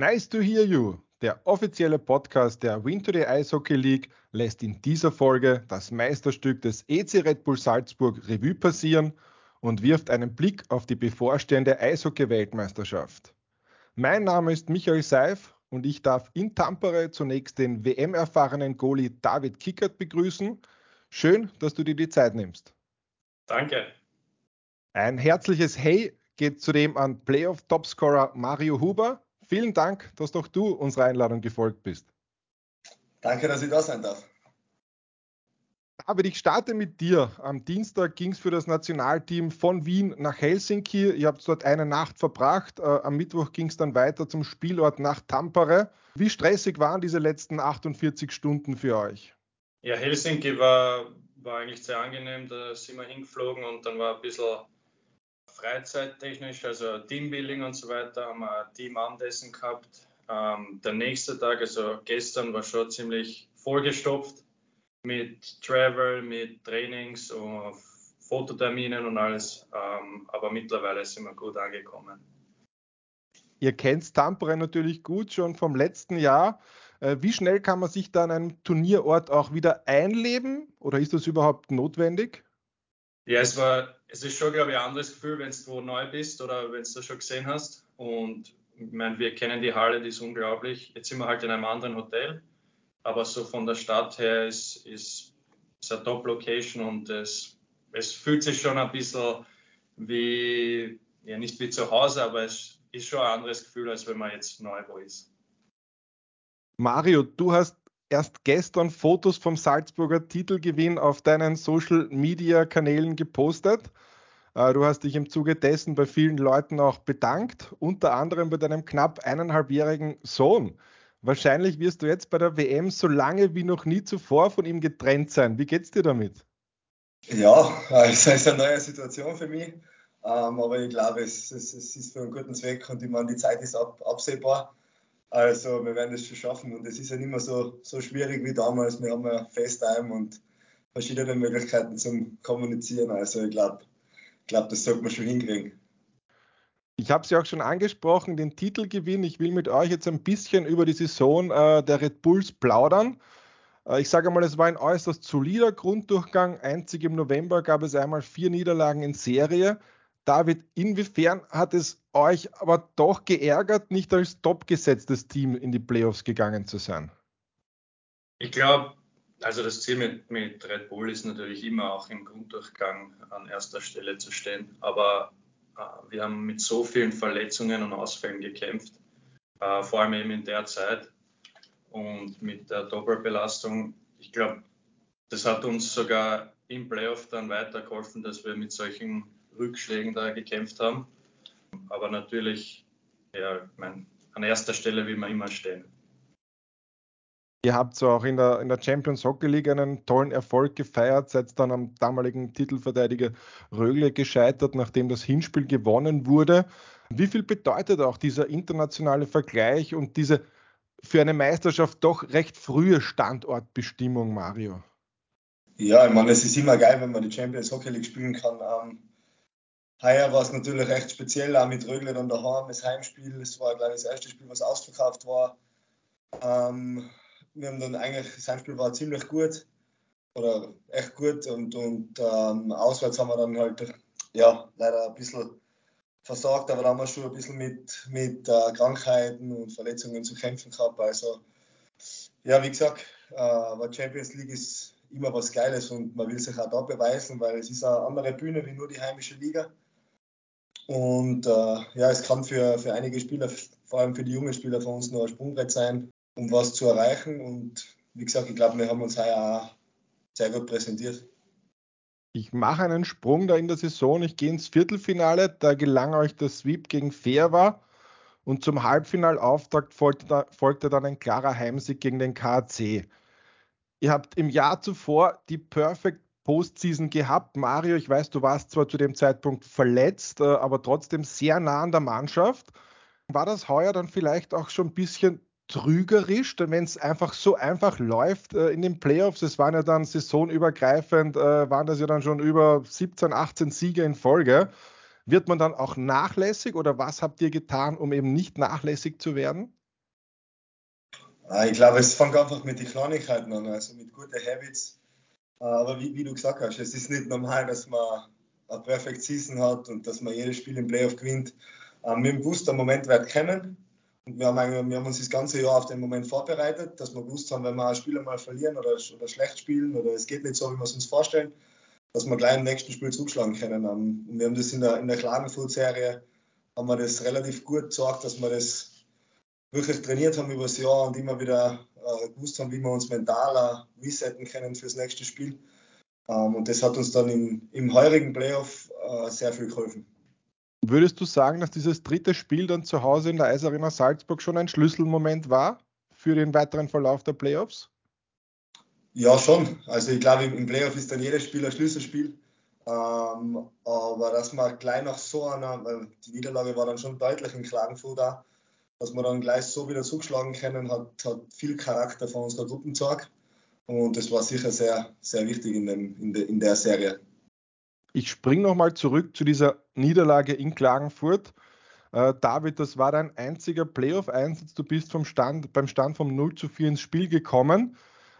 Nice to hear you. Der offizielle Podcast der Win to the Ice Hockey League lässt in dieser Folge das Meisterstück des EC Red Bull Salzburg Revue passieren und wirft einen Blick auf die bevorstehende Eishockey-Weltmeisterschaft. Mein Name ist Michael Seif und ich darf in Tampere zunächst den WM-erfahrenen Goalie David Kickert begrüßen. Schön, dass du dir die Zeit nimmst. Danke. Ein herzliches Hey geht zudem an Playoff-Topscorer Mario Huber. Vielen Dank, dass doch du unserer Einladung gefolgt bist. Danke, dass ich da sein darf. Aber ich starte mit dir. Am Dienstag ging es für das Nationalteam von Wien nach Helsinki. Ihr habt dort eine Nacht verbracht. Äh, am Mittwoch ging es dann weiter zum Spielort nach Tampere. Wie stressig waren diese letzten 48 Stunden für euch? Ja, Helsinki war, war eigentlich sehr angenehm. Da sind wir hingeflogen und dann war ein bisschen freizeittechnisch, also Teambuilding und so weiter, haben wir ein Teamabendessen gehabt. Ähm, der nächste Tag, also gestern, war schon ziemlich vollgestopft mit Travel, mit Trainings und Fototerminen und alles. Ähm, aber mittlerweile sind wir gut angekommen. Ihr kennt Tampere natürlich gut schon vom letzten Jahr. Äh, wie schnell kann man sich da an einem Turnierort auch wieder einleben oder ist das überhaupt notwendig? Ja, es war, es ist schon, glaube ich, ein anderes Gefühl, wenn du neu bist oder wenn du das schon gesehen hast. Und ich meine, wir kennen die Halle, die ist unglaublich. Jetzt sind wir halt in einem anderen Hotel, aber so von der Stadt her ist, ist, ist eine Top-Location und es, es fühlt sich schon ein bisschen wie, ja nicht wie zu Hause, aber es ist schon ein anderes Gefühl, als wenn man jetzt neu wo ist. Mario, du hast erst gestern Fotos vom Salzburger Titelgewinn auf deinen Social Media Kanälen gepostet. Äh, du hast dich im Zuge dessen bei vielen Leuten auch bedankt, unter anderem bei deinem knapp eineinhalbjährigen Sohn. Wahrscheinlich wirst du jetzt bei der WM so lange wie noch nie zuvor von ihm getrennt sein. Wie geht's dir damit? Ja, es ist eine neue Situation für mich. Ähm, aber ich glaube, es, ist für einen guten Zweck und ich meine, die Zeit ist ab, absehbar. Also wir werden es schon schaffen und es ist ja nicht mehr so, so schwierig wie damals. Wir haben ja FaceTime und verschiedene Möglichkeiten zum Kommunizieren. Also ich glaube, glaub, das sollte man schon hinkriegen. Ich habe es ja auch schon angesprochen, den Titelgewinn. Ich will mit euch jetzt ein bisschen über die Saison äh, der Red Bulls plaudern. Äh, ich sage mal, es war ein äußerst solider Grunddurchgang. Einzig im November gab es einmal vier Niederlagen in Serie. David, inwiefern hat es euch aber doch geärgert, nicht als topgesetztes Team in die Playoffs gegangen zu sein? Ich glaube, also das Ziel mit, mit Red Bull ist natürlich immer auch im Grunddurchgang an erster Stelle zu stehen. Aber äh, wir haben mit so vielen Verletzungen und Ausfällen gekämpft, äh, vor allem eben in der Zeit und mit der Doppelbelastung. Ich glaube, das hat uns sogar im Playoff dann weitergeholfen, dass wir mit solchen Rückschlägen da gekämpft haben. Aber natürlich, ja, mein, an erster Stelle will man immer stehen. Ihr habt so auch in der, in der Champions Hockey League einen tollen Erfolg gefeiert, seid dann am damaligen Titelverteidiger Rögle gescheitert, nachdem das Hinspiel gewonnen wurde. Wie viel bedeutet auch dieser internationale Vergleich und diese für eine Meisterschaft doch recht frühe Standortbestimmung, Mario? Ja, ich meine, es ist immer geil, wenn man die Champions Hockey League spielen kann. Heuer war es natürlich recht speziell, auch mit Rögle dann daheim, das Heimspiel. Es war, glaube ich, das erste Spiel, was ausverkauft war. Ähm, wir haben dann eigentlich, das Heimspiel war ziemlich gut oder echt gut und, und ähm, auswärts haben wir dann halt ja, leider ein bisschen versagt, aber da haben wir schon ein bisschen mit, mit äh, Krankheiten und Verletzungen zu kämpfen gehabt. Also, ja, wie gesagt, äh, aber Champions League ist immer was Geiles und man will sich auch da beweisen, weil es ist eine andere Bühne wie nur die heimische Liga. Und äh, ja, es kann für, für einige Spieler, vor allem für die jungen Spieler von uns, nur ein Sprungbrett sein, um was zu erreichen. Und wie gesagt, ich glaube, wir haben uns heuer auch sehr gut präsentiert. Ich mache einen Sprung da in der Saison. Ich gehe ins Viertelfinale. Da gelang euch der Sweep gegen Fairwa. Und zum Halbfinalauftakt folgte, folgte dann ein klarer Heimsieg gegen den KC. Ihr habt im Jahr zuvor die Perfect Postseason gehabt. Mario, ich weiß, du warst zwar zu dem Zeitpunkt verletzt, äh, aber trotzdem sehr nah an der Mannschaft. War das heuer dann vielleicht auch schon ein bisschen trügerisch, denn wenn es einfach so einfach läuft äh, in den Playoffs, es waren ja dann saisonübergreifend, äh, waren das ja dann schon über 17, 18 Siege in Folge. Wird man dann auch nachlässig oder was habt ihr getan, um eben nicht nachlässig zu werden? Ah, ich glaube, es fängt einfach mit den Kleinigkeiten an, also mit guten Habits. Aber wie, wie, du gesagt hast, es ist nicht normal, dass man eine Perfect Season hat und dass man jedes Spiel im Playoff gewinnt. Ähm, wir haben gewusst, der Moment wird kommen. Und wir haben, wir haben uns das ganze Jahr auf den Moment vorbereitet, dass wir gewusst haben, wenn wir ein Spiel mal verlieren oder, oder schlecht spielen oder es geht nicht so, wie wir es uns vorstellen, dass wir gleich im nächsten Spiel zuschlagen können. Ähm, und wir haben das in der, in der Klagenfurt-Serie, haben wir das relativ gut gezeigt, dass wir das wirklich trainiert haben über das Jahr und immer wieder äh, gewusst haben, wie wir uns mental resetten können fürs nächste Spiel. Ähm, und das hat uns dann im, im heurigen Playoff äh, sehr viel geholfen. Würdest du sagen, dass dieses dritte Spiel dann zu Hause in der Eisarena Salzburg schon ein Schlüsselmoment war für den weiteren Verlauf der Playoffs? Ja, schon. Also ich glaube, im Playoff ist dann jedes Spiel ein Schlüsselspiel. Ähm, aber dass man gleich nach so einer, weil die Niederlage war dann schon deutlich in Klagenfurt da, dass wir dann gleich so wieder zugeschlagen können, hat, hat viel Charakter von unserer Gruppe gezeigt. Und das war sicher sehr, sehr wichtig in, dem, in, de, in der Serie. Ich springe nochmal zurück zu dieser Niederlage in Klagenfurt. Äh, David, das war dein einziger Playoff-Einsatz. Du bist vom Stand, beim Stand vom 0 zu 4 ins Spiel gekommen.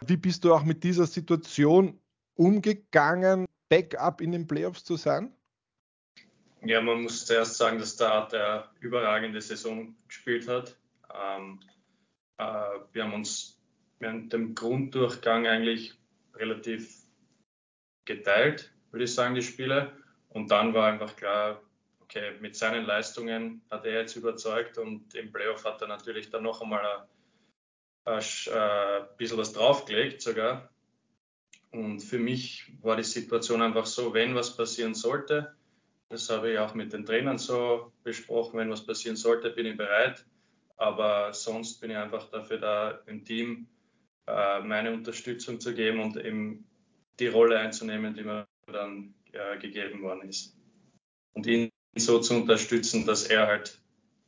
Wie bist du auch mit dieser Situation umgegangen, Backup in den Playoffs zu sein? Ja, man muss zuerst sagen, dass da der überragende Saison gespielt hat. Ähm, äh, wir haben uns während dem Grunddurchgang eigentlich relativ geteilt, würde ich sagen, die Spiele. Und dann war einfach klar, okay, mit seinen Leistungen hat er jetzt überzeugt und im Playoff hat er natürlich dann noch einmal ein, ein, ein bisschen was draufgelegt sogar. Und für mich war die Situation einfach so, wenn was passieren sollte, das habe ich auch mit den Trainern so besprochen. Wenn was passieren sollte, bin ich bereit. Aber sonst bin ich einfach dafür da, im Team äh, meine Unterstützung zu geben und eben die Rolle einzunehmen, die mir dann äh, gegeben worden ist. Und ihn so zu unterstützen, dass er halt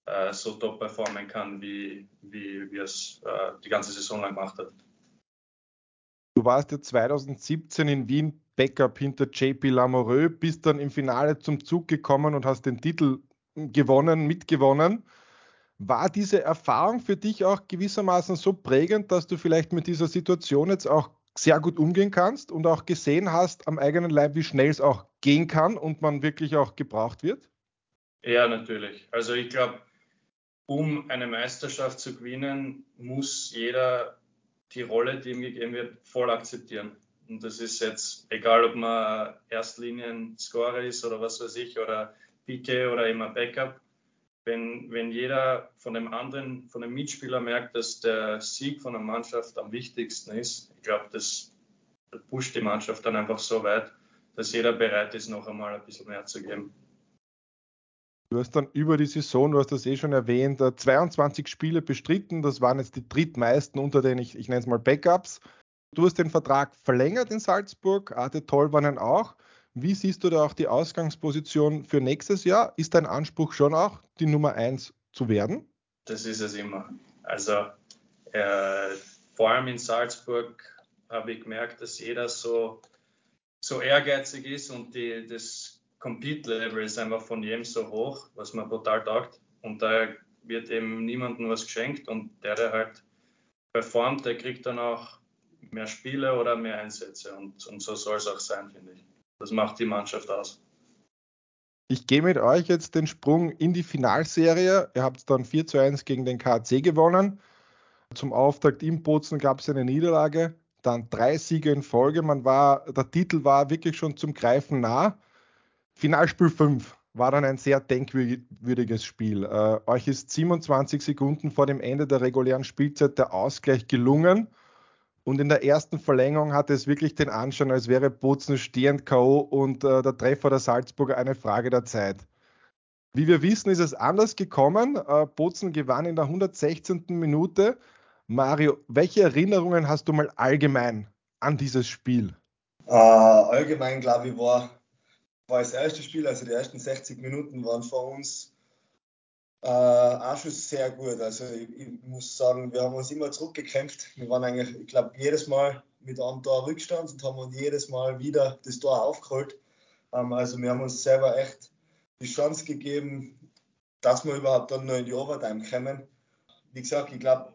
äh, so top performen kann, wie, wie, wie er es die ganze Saison lang gemacht hat. Du warst ja 2017 in Wien Backup hinter JP Lamoureux, bist dann im Finale zum Zug gekommen und hast den Titel gewonnen, mitgewonnen. War diese Erfahrung für dich auch gewissermaßen so prägend, dass du vielleicht mit dieser Situation jetzt auch sehr gut umgehen kannst und auch gesehen hast am eigenen Leib, wie schnell es auch gehen kann und man wirklich auch gebraucht wird? Ja, natürlich. Also ich glaube, um eine Meisterschaft zu gewinnen, muss jeder die Rolle, die ihm gegeben wird, voll akzeptieren. Und das ist jetzt egal, ob man Erstlinien-Scorer ist oder was weiß ich, oder PK oder immer Backup. Wenn, wenn jeder von dem anderen, von dem Mitspieler merkt, dass der Sieg von der Mannschaft am wichtigsten ist, ich glaube, das pusht die Mannschaft dann einfach so weit, dass jeder bereit ist, noch einmal ein bisschen mehr zu geben. Du hast dann über die Saison, du hast das eh schon erwähnt, 22 Spiele bestritten. Das waren jetzt die drittmeisten unter den, ich, ich nenne es mal Backups. Du hast den Vertrag verlängert in Salzburg, Arte Tolvanen auch. Wie siehst du da auch die Ausgangsposition für nächstes Jahr? Ist dein Anspruch schon auch, die Nummer 1 zu werden? Das ist es immer. Also äh, vor allem in Salzburg habe ich gemerkt, dass jeder so, so ehrgeizig ist und die, das Compete-Level ist einfach von jedem so hoch, was man total taugt. Und da wird eben niemandem was geschenkt und der, der halt performt, der kriegt dann auch mehr Spiele oder mehr Einsätze. Und, und so soll es auch sein, finde ich. Das macht die Mannschaft aus. Ich gehe mit euch jetzt den Sprung in die Finalserie. Ihr habt dann 4 zu 1 gegen den KC gewonnen. Zum Auftakt in Bozen gab es eine Niederlage, dann drei Siege in Folge. Man war, der Titel war wirklich schon zum Greifen nah. Finalspiel 5 war dann ein sehr denkwürdiges Spiel. Äh, euch ist 27 Sekunden vor dem Ende der regulären Spielzeit der Ausgleich gelungen. Und in der ersten Verlängerung hatte es wirklich den Anschein, als wäre Bozen stehend K.O. und äh, der Treffer der Salzburger eine Frage der Zeit. Wie wir wissen, ist es anders gekommen. Äh, Bozen gewann in der 116. Minute. Mario, welche Erinnerungen hast du mal allgemein an dieses Spiel? Äh, allgemein, glaube ich, war, war das erste Spiel, also die ersten 60 Minuten waren für uns äh, auch schon sehr gut. Also ich, ich, muss sagen, wir haben uns immer zurückgekämpft. Wir waren eigentlich, ich glaube, jedes Mal mit einem Tor Rückstand und haben uns jedes Mal wieder das Tor aufgeholt. Ähm, also wir haben uns selber echt die Chance gegeben, dass wir überhaupt dann noch in die Overtime kommen. Wie gesagt, ich glaube,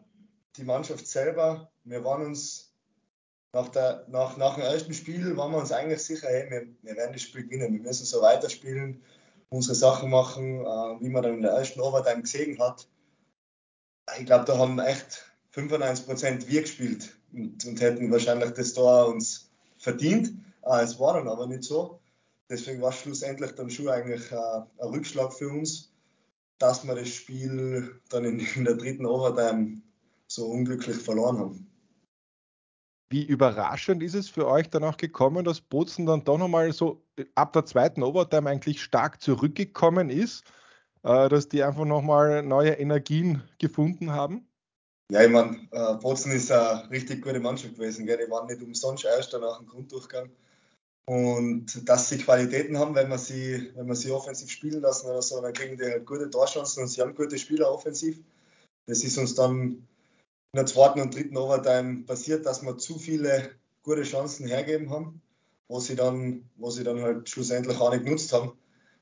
die Mannschaft selber, wir waren uns nach, der, nach, nach dem ersten Spiel, waren wir uns eigentlich sicher, hey, wir, wir werden das Spiel gewinnen, wir müssen so weiterspielen, unsere Sachen machen, äh, wie man dann in der ersten Overtime gesehen hat. Ich glaube, da haben echt 95% wir gespielt und, und, hätten wahrscheinlich das Tor uns verdient. Äh, es war dann aber nicht so. Deswegen war schlussendlich dann schon eigentlich äh, ein Rückschlag für uns, dass wir das Spiel dann in, in der dritten Overtime so unglücklich verloren haben. Wie überraschend ist es für euch dann auch gekommen, dass Bozen dann doch nochmal so ab der zweiten Overtime eigentlich stark zurückgekommen ist, äh, dass die einfach nochmal neue Energien gefunden haben? Ja, ich meine, äh, Bozen ist eine richtig gute Mannschaft gewesen. Gell? Die waren nicht umsonst Erster nach dem Grunddurchgang. Und dass sie Qualitäten haben, wenn man sie, wenn man sie offensiv spielen lassen oder so, dann kriegen die halt gute Torchancen und sie haben gute Spieler offensiv. Das ist uns dann in der zweiten und dritten Overtime passiert, dass wir zu viele gute Chancen hergeben haben, wo sie dann, wo sie dann halt schlussendlich auch nicht genutzt haben.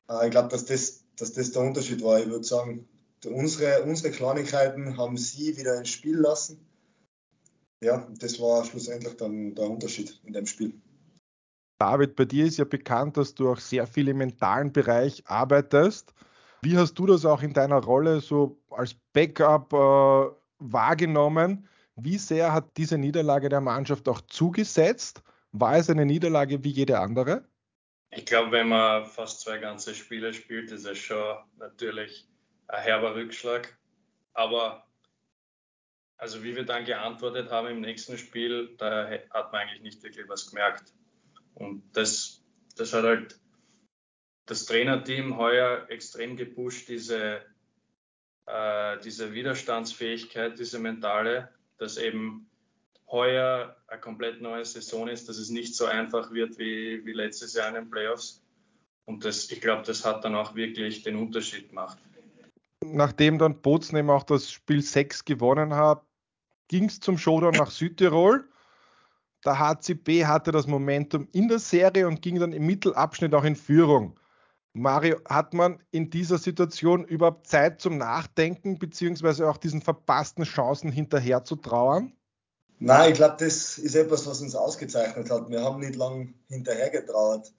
Äh, ich glaube, dass das, dass das der Unterschied war. Ich würde sagen, unsere, unsere Kleinigkeiten haben sie wieder ins Spiel lassen. Ja, das war schlussendlich dann der Unterschied in dem Spiel. David, bei dir ist ja bekannt, dass du auch sehr viel im mentalen Bereich arbeitest. Wie hast du das auch in deiner Rolle so als Backup äh, wahrgenommen? Wie sehr hat diese Niederlage der Mannschaft auch zugesetzt? War es eine Niederlage wie jede andere? Ich glaube, wenn man fast zwei ganze Spiele spielt, ist es schon natürlich ein herber Rückschlag. Aber also wie wir dann geantwortet haben im nächsten Spiel, da hat man eigentlich nicht wirklich was gemerkt. Und das, das hat halt das Trainerteam heuer extrem gepusht, diese äh, diese Widerstandsfähigkeit, diese mentale, dass eben heuer eine komplett neue Saison ist, dass es nicht so einfach wird wie, wie letztes Jahr in den Playoffs. Und das, ich glaube, das hat dann auch wirklich den Unterschied gemacht. Nachdem dann Bozen eben auch das Spiel 6 gewonnen hat, ging es zum Showdown nach Südtirol. Der HCB hatte das Momentum in der Serie und ging dann im Mittelabschnitt auch in Führung. Mario, hat man in dieser Situation überhaupt Zeit zum Nachdenken, beziehungsweise auch diesen verpassten Chancen hinterher zu trauern? Nein, ich glaube, das ist etwas, was uns ausgezeichnet hat. Wir haben nicht lange hinterher getrauert.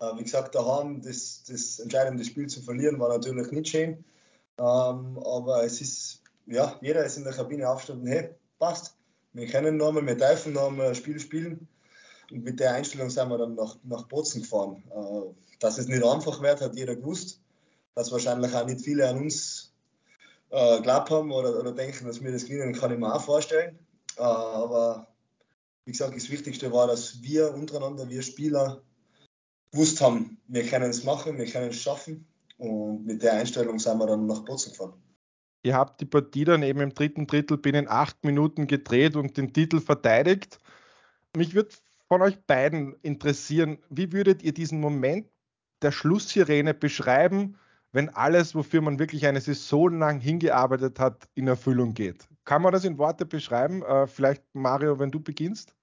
Äh, wie gesagt, daheim das, das entscheidende Spiel zu verlieren, war natürlich nicht schön. Ähm, aber es ist, ja, jeder ist in der Kabine aufgestanden, hey, passt. Wir können nochmal, wir dürfen nochmal ein Spiel spielen. Und mit der Einstellung sind wir dann nach, nach Bozen gefahren. Äh, dass es nicht einfach wird, hat jeder gewusst. Dass wahrscheinlich auch nicht viele an uns äh, glaubt haben oder, oder denken, dass wir das gewinnen, kann ich mir auch vorstellen. Äh, aber wie gesagt, das Wichtigste war, dass wir untereinander, wir Spieler, gewusst haben, wir können es machen, wir können es schaffen. Und mit der Einstellung sind wir dann nach Bozen gefahren. Ihr habt die Partie dann eben im dritten Drittel binnen acht Minuten gedreht und den Titel verteidigt. Mich würde von euch beiden interessieren, wie würdet ihr diesen Moment der Schlusssirene beschreiben, wenn alles, wofür man wirklich eine Saison lang hingearbeitet hat, in Erfüllung geht? Kann man das in Worte beschreiben? Äh, vielleicht, Mario, wenn du beginnst?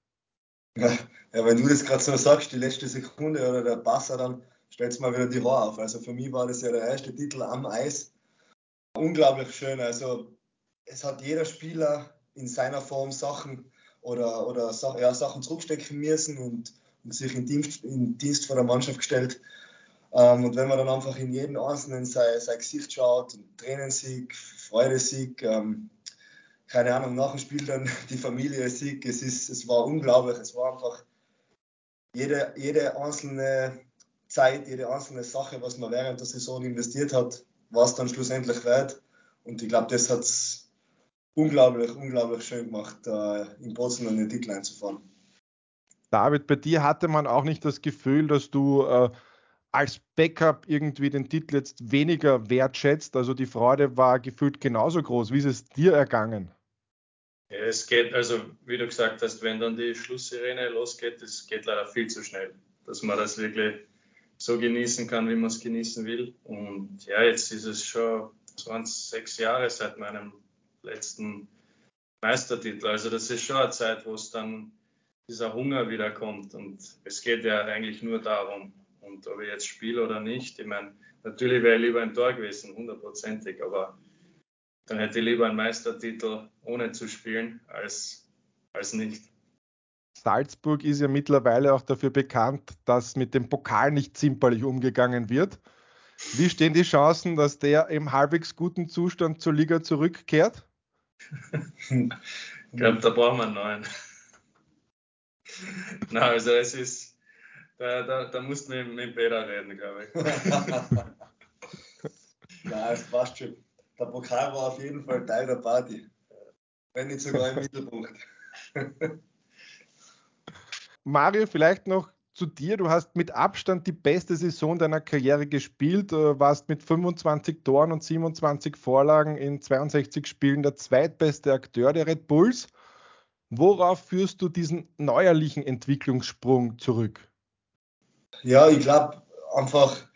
Ja, wenn du das gerade so sagst, die letzte Sekunde oder der Passer, dann stellt es mal wieder die Haare auf. Also für mich war das ja der erste Titel am Eis. Unglaublich schön. Also es hat jeder Spieler in seiner Form Sachen oder, oder ja, Sachen zurückstecken müssen und, und sich in Dienst, in Dienst vor der Mannschaft gestellt. Ähm, und wenn man dann einfach in jeden Einzelnen sein, sein Gesicht schaut, Tränensieg, Freudesieg, ähm, keine Ahnung, nach dem Spiel dann die Familie Sieg, es, ist, es war unglaublich, es war einfach jede, jede einzelne Zeit, jede einzelne Sache, was man während der Saison investiert hat, war es dann schlussendlich wert. Und ich glaube, das hat es unglaublich, unglaublich schön gemacht, äh, in Bozen an den Titel einzufahren. David, bei dir hatte man auch nicht das Gefühl, dass du äh, als Backup irgendwie den Titel jetzt weniger wertschätzt. Also die Freude war gefühlt genauso groß. Wie ist es dir ergangen? Ja, es geht, also wie du gesagt hast, wenn dann die Schlusssirene losgeht, das geht leider viel zu schnell, dass man das wirklich so genießen kann, wie man es genießen will. Und ja, jetzt ist es schon 26 Jahre seit meinem letzten Meistertitel. Also das ist schon eine Zeit, wo es dann dieser Hunger wieder kommt. Und es geht ja eigentlich nur darum, und ob ich jetzt spiele oder nicht, ich meine, natürlich wäre ich lieber im Tor gewesen, hundertprozentig, aber dann hätte ich lieber einen Meistertitel ohne zu spielen als, als nicht. Salzburg ist ja mittlerweile auch dafür bekannt, dass mit dem Pokal nicht zimperlich umgegangen wird. Wie stehen die Chancen, dass der im halbwegs guten Zustand zur Liga zurückkehrt? ich glaube, da brauchen wir einen neuen. Na, also es ist, da, da, da musst du mit, mit Peter reden, glaube ich. Nein, es passt schon. Der Pokal war auf jeden Fall Teil der Party. Wenn nicht sogar im Mittelpunkt. Mario, vielleicht noch zu dir. Du hast mit Abstand die beste Saison deiner Karriere gespielt, du warst mit 25 Toren und 27 Vorlagen in 62 Spielen der zweitbeste Akteur der Red Bulls. Worauf führst du diesen neuerlichen Entwicklungssprung zurück? Ja, ich glaube einfach,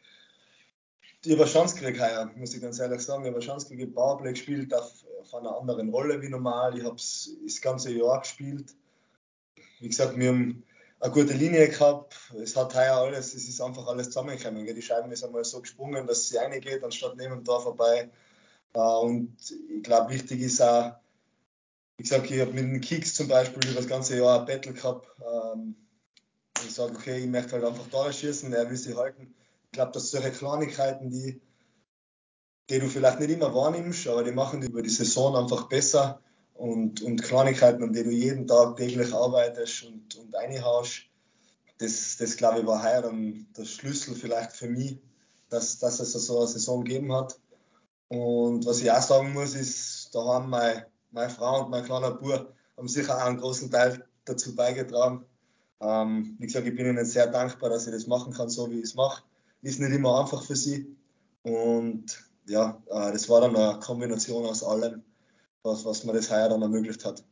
ich habe eine Chance gekriegt heuer, muss ich ganz ehrlich sagen. Ich habe eine Chance gekriegt, Powerplay gespielt auf, auf einer anderen Rolle wie normal. Ich habe das ganze Jahr gespielt. Wie gesagt, wir haben eine gute Linie gehabt. Es hat heuer alles, es ist einfach alles zusammengekommen. Die Scheiben ist einmal so gesprungen, dass sie reingeht, anstatt neben dem Tor vorbei. Äh, und ich glaube, wichtig ist auch, wie gesagt, ich habe mit den Kicks zum Beispiel über das ganze Jahr ein Battle gehabt. Ähm, ich sage, okay, ich möchte halt einfach Tore schießen, er will sie halten. Ich glaube, dass solche Kleinigkeiten, die, die du vielleicht nicht immer wahrnimmst, aber die machen die über die Saison einfach besser und, und Kleinigkeiten, an denen du jeden Tag täglich arbeitest und, und reinhaust, das, das glaube ich war heuer dann der Schlüssel vielleicht für mich, dass, dass es so eine Saison gegeben hat. Und was ich auch sagen muss, ist, da haben meine, meine Frau und mein kleiner Bub haben sicher auch einen großen Teil dazu beigetragen. Ähm, wie gesagt, ich bin ihnen sehr dankbar, dass ich das machen kann, so wie ich es mache. Ist nicht immer einfach für sie. Und ja, äh, das war dann eine Kombination aus allem was, was mir das heuer dann ermöglicht hat.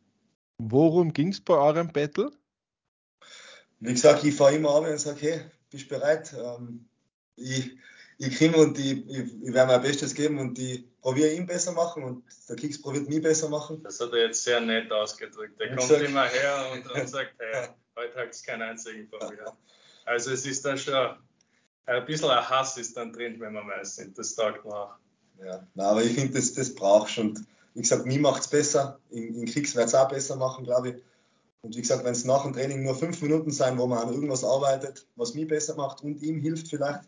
Worum ging es bei eurem Battle? Wie gesagt, ich fahre immer an und sage, hey, bist du bereit? Ähm, ich, ich komme und ich, ich, ich werde mein Bestes geben und ich probiere ihn besser machen und der Kicks probiert mich besser machen. Das hat er jetzt sehr nett ausgedrückt. Er kommt gesagt, immer her und, und sagt, hey, heute hat es keinen einzigen von mir. Also es ist dann schon ein bisschen ein Hass ist dann drin, wenn wir mal sind. Das taugt nach. Ja, na, aber ich finde, das, das brauchst und wie gesagt, mir macht es besser. In, in Kriegs wird es auch besser machen, glaube ich. Und wie gesagt, wenn es nach dem Training nur fünf Minuten sein, wo man an irgendwas arbeitet, was mich besser macht und ihm hilft vielleicht,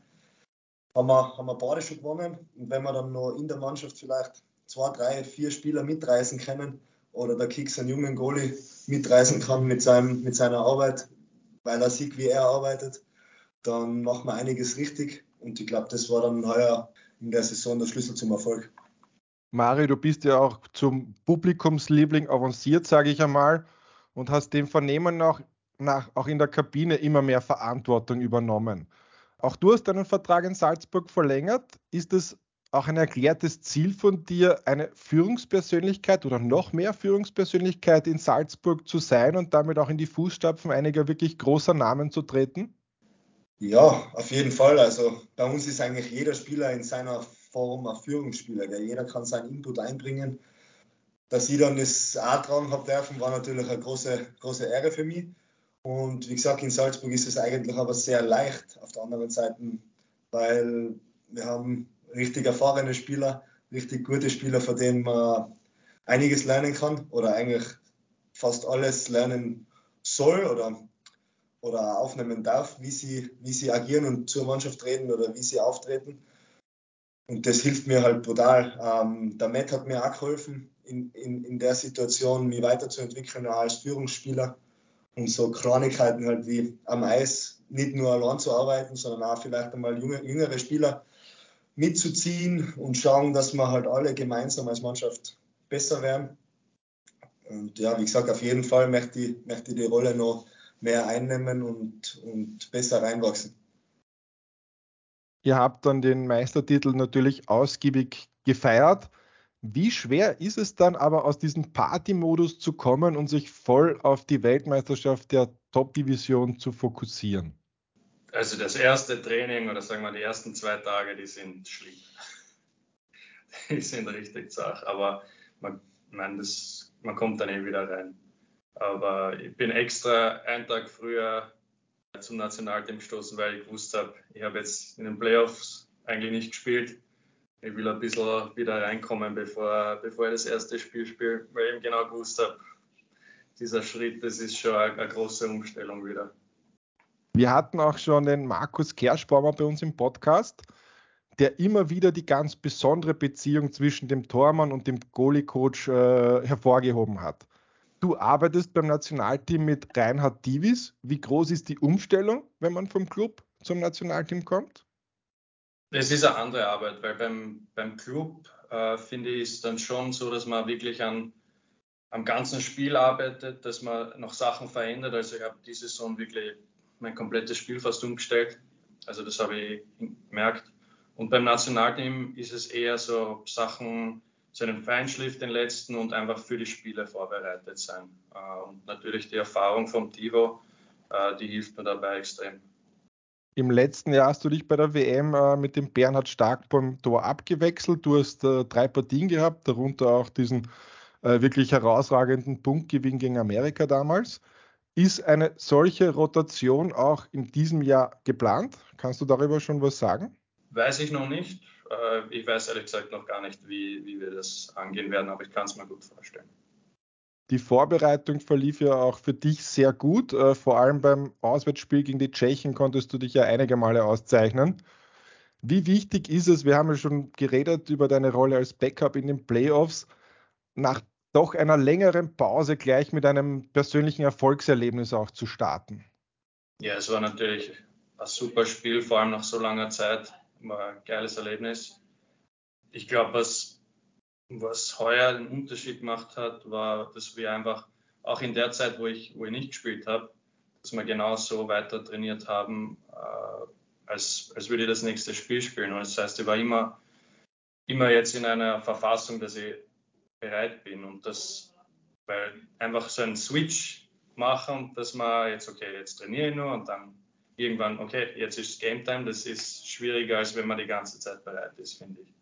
haben wir, haben wir beide schon gewonnen. Und wenn wir dann noch in der Mannschaft vielleicht zwei, drei, vier Spieler mitreißen können oder der Kicks einen jungen Goalie mitreißen kann mit, seinem, mit seiner Arbeit, weil er sieht, wie er arbeitet, dann machen wir einiges richtig. Und ich glaube, das war dann heuer in der Saison der Schlüssel zum Erfolg. Mari, du bist ja auch zum Publikumsliebling avanciert, sage ich einmal, und hast dem Vernehmen nach, nach, auch in der Kabine immer mehr Verantwortung übernommen. Auch du hast deinen Vertrag in Salzburg verlängert. Ist es auch ein erklärtes Ziel von dir, eine Führungspersönlichkeit oder noch mehr Führungspersönlichkeit in Salzburg zu sein und damit auch in die Fußstapfen einiger wirklich großer Namen zu treten? Ja, auf jeden Fall. Also bei uns ist eigentlich jeder Spieler in seiner Form ein Führungsspieler. Gell? Jeder kann seinen Input einbringen. Dass ich dann das auch tragen habe dürfen, war natürlich eine große, große Ehre für mich. Und wie gesagt, in Salzburg ist es eigentlich aber sehr leicht auf der anderen Seite, weil wir haben richtig erfahrene Spieler, richtig gute Spieler, von denen man einiges lernen kann oder eigentlich fast alles lernen soll oder, oder aufnehmen darf, wie sie, wie sie agieren und zur Mannschaft reden oder wie sie auftreten. Und das hilft mir halt brutal. Ähm, der Matt hat mir auch geholfen, in, in, in der Situation mich weiterzuentwickeln als Führungsspieler. Und so Kleinigkeiten halt wie am Eis nicht nur allein zu arbeiten, sondern auch vielleicht einmal junge, jüngere Spieler mitzuziehen und schauen, dass wir halt alle gemeinsam als Mannschaft besser werden. Und ja, wie gesagt, auf jeden Fall möchte ich, möchte ich die Rolle noch mehr einnehmen und, und besser reinwachsen. Ihr habt dann den Meistertitel natürlich ausgiebig gefeiert. Wie schwer ist es dann aber aus diesem Party-Modus zu kommen und sich voll auf die Weltmeisterschaft der Top-Division zu fokussieren? Also das erste Training oder sagen wir die ersten zwei Tage, die sind schlimm. Die sind richtig zart, aber man, man, das, man kommt dann eh wieder rein. Aber ich bin extra einen Tag früher zum Nationalteam gestoßen, weil ich gewusst habe, ich habe jetzt in den Playoffs eigentlich nicht gespielt. ich will ein bisschen wieder reinkommen, bevor, bevor ich das erste Spiel spiele, weil ich eben genau gewusst habe, dieser Schritt, das ist schon eine, große Umstellung wieder. Wir hatten auch schon den Markus Kerschbaumer bei uns im Podcast, der immer wieder die ganz besondere Beziehung zwischen dem Tormann und dem Goalie-Coach äh, hervorgehoben hat. Du arbeitest beim Nationalteam mit Reinhard Divis. Wie groß ist die Umstellung, wenn man vom Club zum Nationalteam kommt? Es ist eine andere Arbeit, weil beim, beim Club äh, finde ich es dann schon so, dass man wirklich an, am ganzen Spiel arbeitet, dass man noch Sachen verändert. Also ich habe diese Saison wirklich mein komplettes Spiel fast umgestellt. Also das habe ich gemerkt. Und beim Nationalteam ist es eher so Sachen, so einen Feinschliff den letzten und einfach für die Spiele vorbereitet sein. Äh, und natürlich die Erfahrung vom Tivo, äh, die hilft mir dabei extrem. Im letzten Jahr hast du dich bei der WM äh, mit dem Bernhard Stark beim Tor abgewechselt. Du hast drei Partien gehabt, darunter auch diesen wirklich herausragenden Punktgewinn gegen Amerika damals. Ist eine solche Rotation auch in diesem Jahr geplant? Kannst du darüber schon was sagen? Weiß ich noch nicht. Äh, ich weiß ehrlich gesagt noch gar nicht, wie, wie wir das angehen werden, aber ich kann es mir gut vorstellen. Die Vorbereitung verlief ja auch für dich sehr gut. Äh, vor allem beim Auswärtsspiel gegen die Tschechen konntest du dich ja einige Male auszeichnen. Wie wichtig ist es, wir haben ja schon geredet über deine Rolle als Backup in den Playoffs, nach doch einer längeren Pause gleich mit einem persönlichen Erfolgserlebnis auch zu starten? Ja, es war natürlich ein super Spiel, vor allem nach so langer Zeit. War ein geiles Erlebnis. Ich glaube, was was heuer einen Unterschied gemacht hat, war, dass wir einfach auch in der Zeit, wo ich, wo ich nicht gespielt habe, dass wir genauso weiter trainiert haben, äh, als, als würde ich das nächste Spiel spielen. Und das heißt, ich war immer, immer jetzt in einer Verfassung, dass ich bereit bin und das, weil einfach so einen Switch machen, dass man jetzt, okay, jetzt trainiere ich nur und dann irgendwann, okay, jetzt ist Game Time, das ist schwieriger, als wenn man die ganze Zeit bereit ist, finde ich.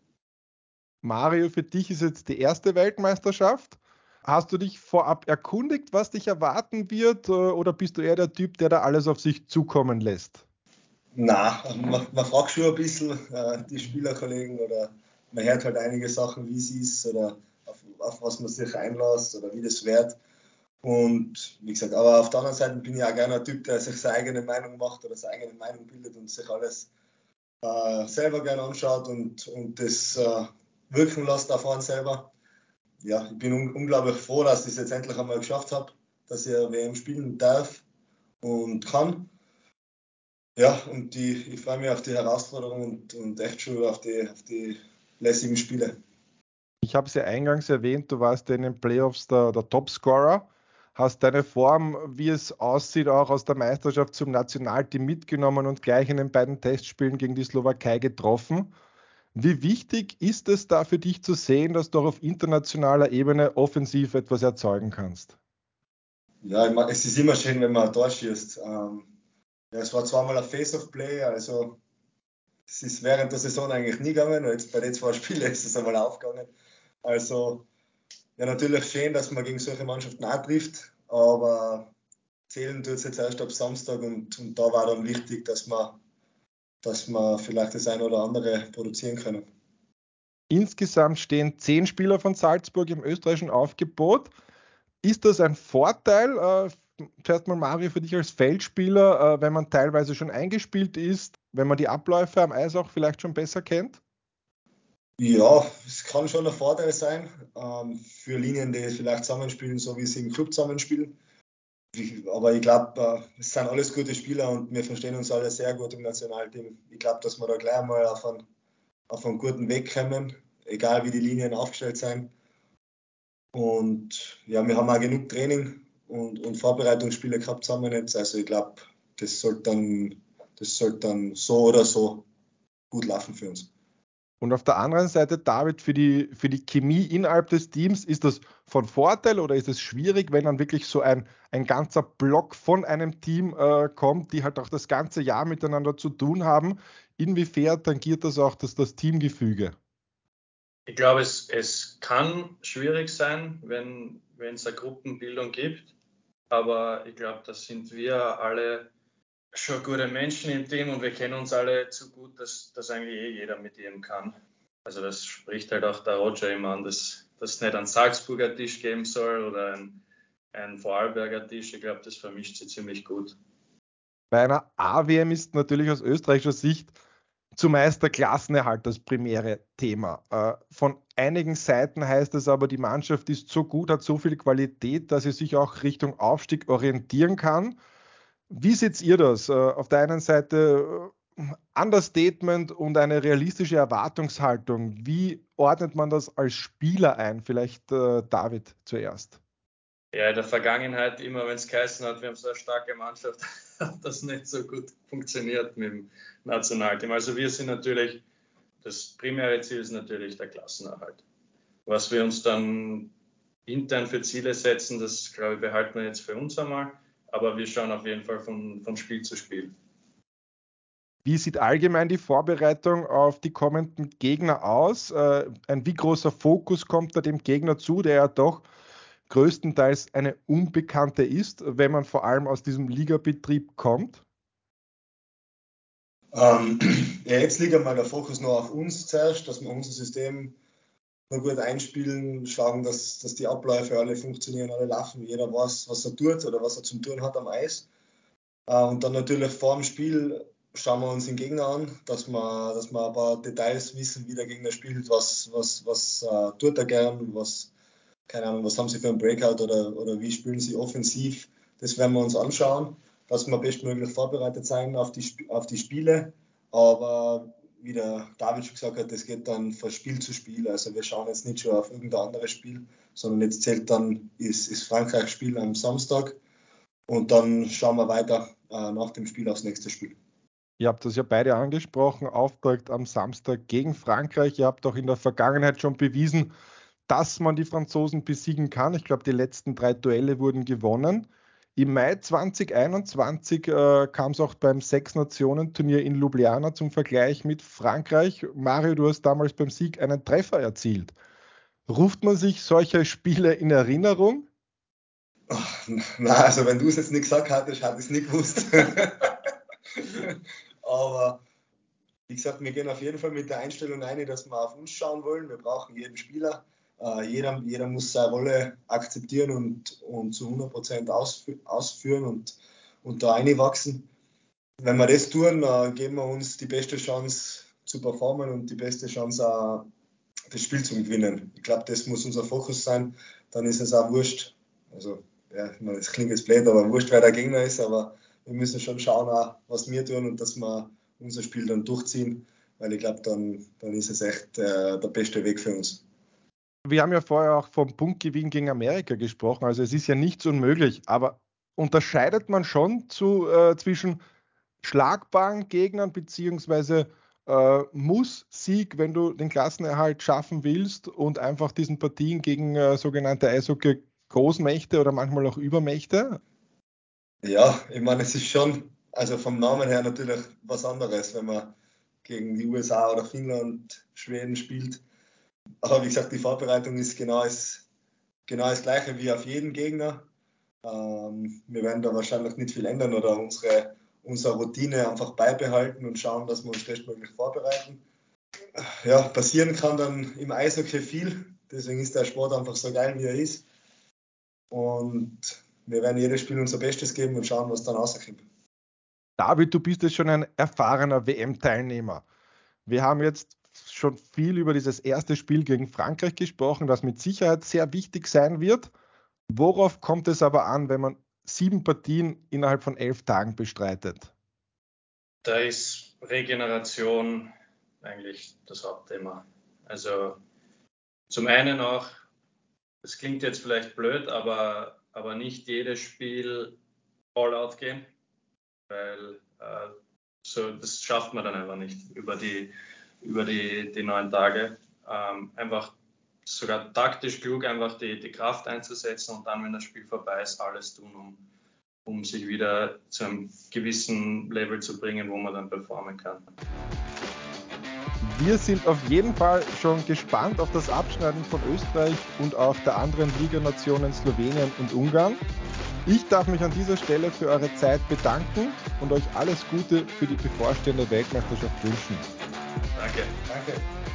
Mario, für dich ist jetzt die erste Weltmeisterschaft. Hast du dich vorab erkundigt, was dich erwarten wird, äh, oder bist du eher der Typ, der da alles auf sich zukommen lässt? Na, man, man, fragt schon ein bisschen äh, die Spielerkollegen oder man hört halt einige Sachen, wie es ist oder auf, auf, was man sich einlässt oder wie das wird. Und wie gesagt, aber auf der anderen Seite bin ich auch gerne ein Typ, der sich seine eigene Meinung macht oder seine eigene Meinung bildet und sich alles äh, selber gerne anschaut und, und das äh, wirken lässt auf einen selber. Ja, ich bin un unglaublich froh, dass ich es jetzt endlich einmal geschafft habe, dass ich WM spielen darf und kann. Ja, und die, ich freue mich auf die Herausforderung und, und echt schon auf die, auf die lässigen Spiele. Ich habe es ja eingangs erwähnt, du warst in den Playoffs der, der Topscorer, hast deine Form, wie es aussieht, auch aus der Meisterschaft zum Nationalteam mitgenommen und gleich in den beiden Testspielen gegen die Slowakei getroffen. Wie wichtig ist es da für dich zu sehen, dass du auch auf internationaler Ebene offensiv etwas erzeugen kannst? Ja, es ist immer schön, wenn man ein schießt. Ähm, ja, es war zweimal ein Face-of-Play, also es ist während der Saison eigentlich nie gegangen. Jetzt bei den zwei Spielen ist es einmal aufgegangen. Also ja, natürlich schön, dass man gegen solche Mannschaften auch trifft, aber zählen tut es jetzt erst ab Samstag und, und da war dann wichtig, dass man dass wir vielleicht das eine oder andere produzieren können. Insgesamt stehen zehn Spieler von Salzburg im österreichischen Aufgebot. Ist das ein Vorteil, äh, zuerst mal Mario, für dich als Feldspieler, äh, wenn man teilweise schon eingespielt ist, wenn man die Abläufe am Eis auch vielleicht schon besser kennt? Ja, es kann schon ein Vorteil sein ähm, für Linien, die vielleicht zusammenspielen, so wie sie im Club zusammenspielen aber ich glaube, äh, es sind alles gute Spieler und wir verstehen uns alle sehr gut im Nationalteam. Ich glaube, dass wir da gleich mal auf einen, auf einen guten Weg kommen, egal wie die Linien aufgestellt sind. Und ja, wir haben auch genug Training und, und Vorbereitungsspiele gehabt zusammen jetzt. Also ich glaube, das sollte dann, das sollte dann so oder so gut laufen für uns. Und auf der anderen Seite, David, für die, für die Chemie innerhalb des Teams, ist das von Vorteil oder ist es schwierig, wenn dann wirklich so ein, ein ganzer Block von einem Team äh, kommt, die halt auch das ganze Jahr miteinander zu tun haben? Inwiefern tangiert das auch das, das Teamgefüge? Ich glaube, es, es kann schwierig sein, wenn, es eine Gruppenbildung gibt. Aber ich glaube, da sind wir alle schon gute Menschen im Team und wir kennen uns alle zu gut, dass, dass eigentlich eh jeder mit jedem kann. Also das spricht halt auch der Roger immer an, dass es nicht einen Salzburger Tisch geben soll oder ein, ein Vorarlberger Tisch. Ich glaube, das vermischt sich ziemlich gut. Bei einer AWM ist natürlich aus österreichischer Sicht zumeist der Klassenerhalt das primäre Thema. Äh, von einigen Seiten heißt es aber, die Mannschaft ist so gut, hat so viel Qualität, dass sie sich auch Richtung Aufstieg orientieren kann. Wie seht ihr das? Äh, auf der einen Seite äh, Understatement und eine realistische Erwartungshaltung. Wie ordnet man das als Spieler ein? Vielleicht David zuerst. Ja, in der Vergangenheit, immer wenn es geheißen hat, wir haben so eine starke Mannschaft, hat das nicht so gut funktioniert mit dem Nationalteam. Also wir sind natürlich, das primäre Ziel ist natürlich der Klassenerhalt. Was wir uns dann intern für Ziele setzen, das glaube ich behalten wir jetzt für uns einmal, aber wir schauen auf jeden Fall von, von Spiel zu Spiel. Wie sieht allgemein die Vorbereitung auf die kommenden Gegner aus? Äh, ein wie großer Fokus kommt da dem Gegner zu, der ja doch größtenteils eine Unbekannte ist, wenn man vor allem aus diesem Ligabetrieb kommt? Ähm, ja, jetzt liegt einmal der Fokus nur auf uns zuerst, dass wir unser System nur gut einspielen, schauen, dass, dass die Abläufe alle funktionieren, alle laufen, jeder weiß, was er tut oder was er zum Tun hat am Eis. Äh, und dann natürlich vor dem Spiel schauen wir uns den Gegner an, dass wir, dass wir ein paar Details wissen, wie der Gegner spielt, was, was, was uh, tut er gern, was, keine Ahnung, was haben sie für einen Breakout oder, oder wie spielen sie offensiv. Das werden wir uns anschauen, dass wir bestmöglich vorbereitet sein auf die, auf die Spiele. Aber wie der David schon gesagt hat, das geht dann von Spiel zu Spiel. Also wir schauen jetzt nicht schon auf irgendein anderes Spiel, sondern jetzt zählt dann, ist, ist Frankreich Spiel am Samstag und dann schauen wir weiter äh, nach dem Spiel aufs nächste Spiel. Ihr habt das ja beide angesprochen, Auftakt am Samstag gegen Frankreich. Ihr habt auch in der Vergangenheit schon bewiesen, dass man die Franzosen besiegen kann. Ich glaube, die letzten drei Duelle wurden gewonnen. Im Mai 2021 äh, kam es auch beim Sechs-Nationen-Turnier in Ljubljana zum Vergleich mit Frankreich. Mario, du hast damals beim Sieg einen Treffer erzielt. Ruft man sich solche Spiele in Erinnerung? Ach, na, also wenn du es jetzt nicht gesagt hattest, hatte ich es nicht gewusst. Aber wie gesagt, wir gehen auf jeden Fall mit der Einstellung ein, dass wir auf uns schauen wollen. Wir brauchen jeden Spieler. Äh, jeder, jeder muss seine Rolle akzeptieren und, und zu 100 Prozent ausfü ausführen und, und da reinwachsen. Wenn wir das tun, äh, geben wir uns die beste Chance zu performen und die beste Chance, äh, das Spiel zu gewinnen. Ich glaube, das muss unser Fokus sein. Dann ist es auch wurscht. Also, ja, das klingt jetzt blöd, aber wurscht, wer der Gegner ist. Aber wir müssen schon schauen, auch, was wir tun und dass wir unser Spiel dann durchziehen, weil ich glaube, dann, dann ist es echt äh, der beste Weg für uns wir haben ja vorher auch vom Punktgewinn gegen Amerika gesprochen. Also es ist ja nichts unmöglich, aber unterscheidet man schon zu, äh, zwischen schlagbaren Gegnern beziehungsweise äh, Muss-Sieg, wenn du den Klassenerhalt schaffen willst und einfach diesen Partien gegen äh, sogenannte Eishockey-Großmächte oder manchmal auch Übermächte? Ja, ich meine, es ist schon, also vom Namen her natürlich was anderes, wenn man gegen die USA oder Finnland, Schweden spielt aber wie gesagt, die Vorbereitung ist genau das, genau das gleiche wie auf jeden Gegner. Ähm, wir werden da wahrscheinlich nicht viel ändern oder unsere, unsere Routine einfach beibehalten und schauen, dass wir uns bestmöglich vorbereiten. Ja, passieren kann dann im Eishockey viel. Deswegen ist der Sport einfach so geil, wie er ist. Und wir werden jedes Spiel unser Bestes geben und schauen, was dann rauskommt. David, du bist jetzt schon ein erfahrener WM-Teilnehmer. Wir haben jetzt schon viel über dieses erste Spiel gegen Frankreich gesprochen, das mit Sicherheit sehr wichtig sein wird. Worauf kommt es aber an, wenn man sieben Partien innerhalb von elf Tagen bestreitet? Da ist Regeneration eigentlich das Hauptthema. Also zum einen auch, das klingt jetzt vielleicht blöd, aber, aber nicht jedes Spiel all out gehen, weil äh, so, das schafft man dann einfach nicht über die über die, die neun Tage. Ähm, einfach sogar taktisch klug, einfach die, die Kraft einzusetzen und dann, wenn das Spiel vorbei ist, alles tun, um, um sich wieder zu einem gewissen Level zu bringen, wo man dann performen kann. Wir sind auf jeden Fall schon gespannt auf das Abschneiden von Österreich und auch der anderen Liganationen Slowenien und Ungarn. Ich darf mich an dieser Stelle für eure Zeit bedanken und euch alles Gute für die bevorstehende Weltmeisterschaft wünschen. Danke. Danke.